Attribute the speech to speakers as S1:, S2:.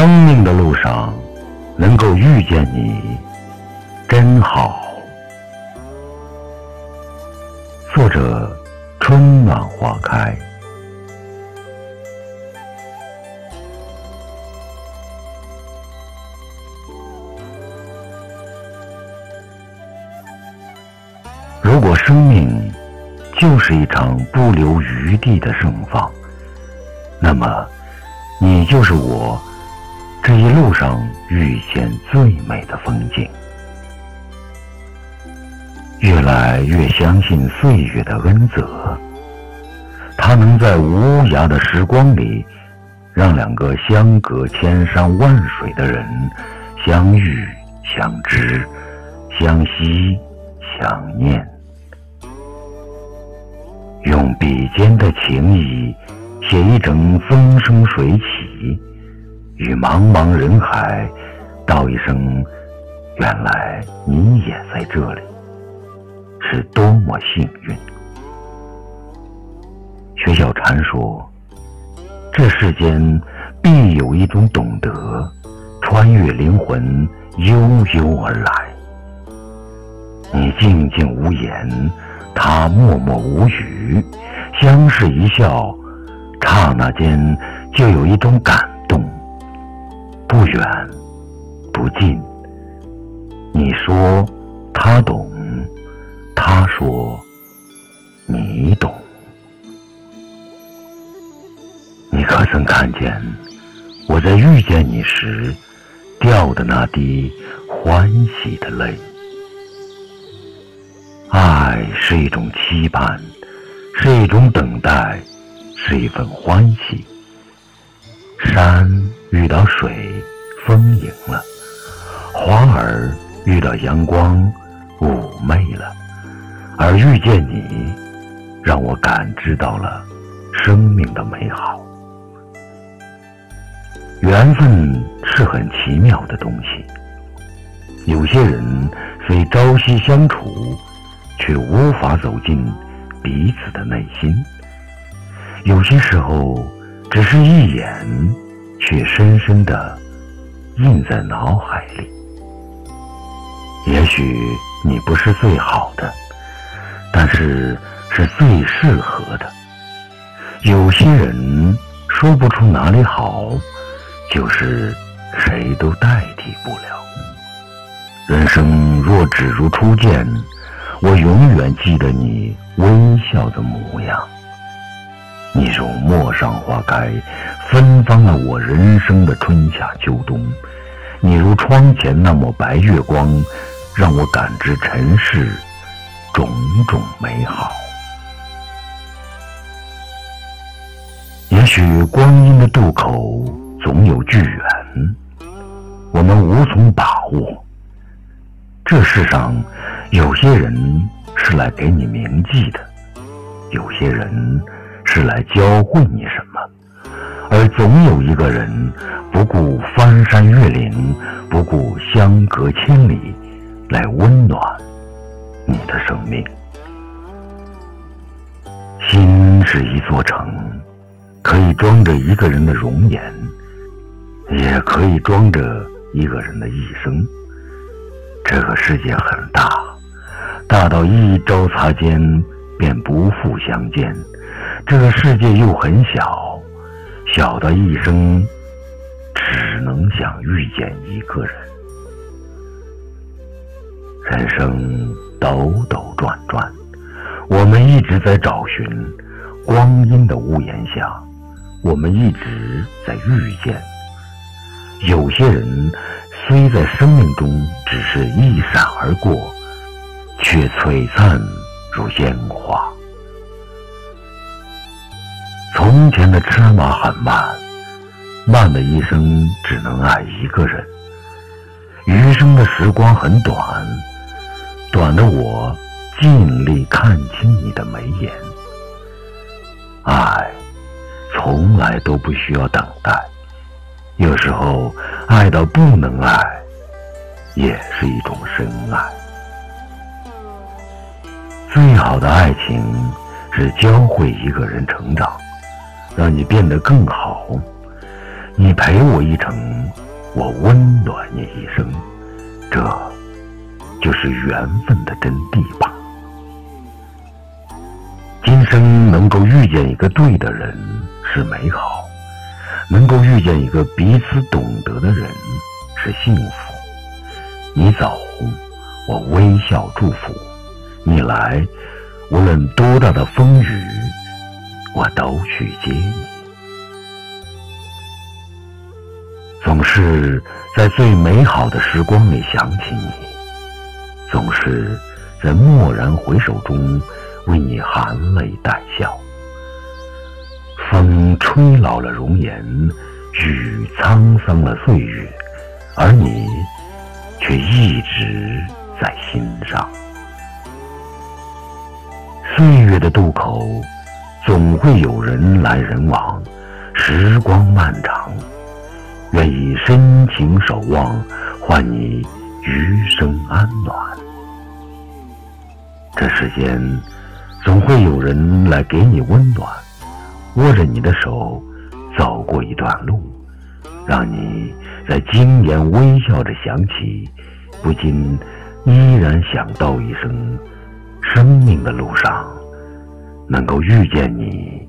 S1: 生命的路上，能够遇见你，真好。作者：春暖花开。如果生命就是一场不留余地的盛放，那么你就是我。这一路上遇见最美的风景，越来越相信岁月的恩泽。它能在无涯的时光里，让两个相隔千山万水的人相遇、相知、相惜、想念，用笔尖的情意写一整风生水起。与茫茫人海道一声，原来你也在这里，是多么幸运。薛小禅说：“这世间必有一种懂得，穿越灵魂，悠悠而来。你静静无言，他默默无语，相视一笑，刹那间就有一种感。”不远不近，你说他懂，他说你懂。你可曾看见我在遇见你时掉的那滴欢喜的泪？爱是一种期盼，是一种等待，是一份欢喜。山遇到水，丰盈了；花儿遇到阳光，妩媚了。而遇见你，让我感知到了生命的美好。缘分是很奇妙的东西。有些人虽朝夕相处，却无法走进彼此的内心。有些时候。只是一眼，却深深的印在脑海里。也许你不是最好的，但是是最适合的。有些人说不出哪里好，就是谁都代替不了。人生若只如初见，我永远记得你微笑的模样。你如陌上花开，芬芳了我人生的春夏秋冬。你如窗前那抹白月光，让我感知尘世种种美好。也许光阴的渡口总有巨远，我们无从把握。这世上有些人是来给你铭记的，有些人。是来教会你什么，而总有一个人不顾翻山越岭，不顾相隔千里，来温暖你的生命。心是一座城，可以装着一个人的容颜，也可以装着一个人的一生。这个世界很大，大到一朝擦肩便不复相见。这个世界又很小，小到一生只能想遇见一个人。人生兜兜转转，我们一直在找寻光阴的屋檐下，我们一直在遇见。有些人虽在生命中只是一闪而过，却璀璨如烟花。从前的车马很慢，慢的一生只能爱一个人。余生的时光很短，短的我尽力看清你的眉眼。爱从来都不需要等待，有时候爱到不能爱，也是一种深爱。最好的爱情是教会一个人成长。让你变得更好，你陪我一程，我温暖你一生，这就是缘分的真谛吧。今生能够遇见一个对的人是美好，能够遇见一个彼此懂得的人是幸福。你走，我微笑祝福；你来，无论多大的风雨，我都去接你。总是在最美好的时光里想起你，总是在蓦然回首中为你含泪带笑。风吹老了容颜，雨沧桑了岁月，而你却一直在心上。岁月的渡口，总会有人来人往，时光漫长。愿以深情守望，换你余生安暖。这世间总会有人来给你温暖，握着你的手走过一段路，让你在今年微笑着想起，不禁依然想到一声：生命的路上能够遇见你，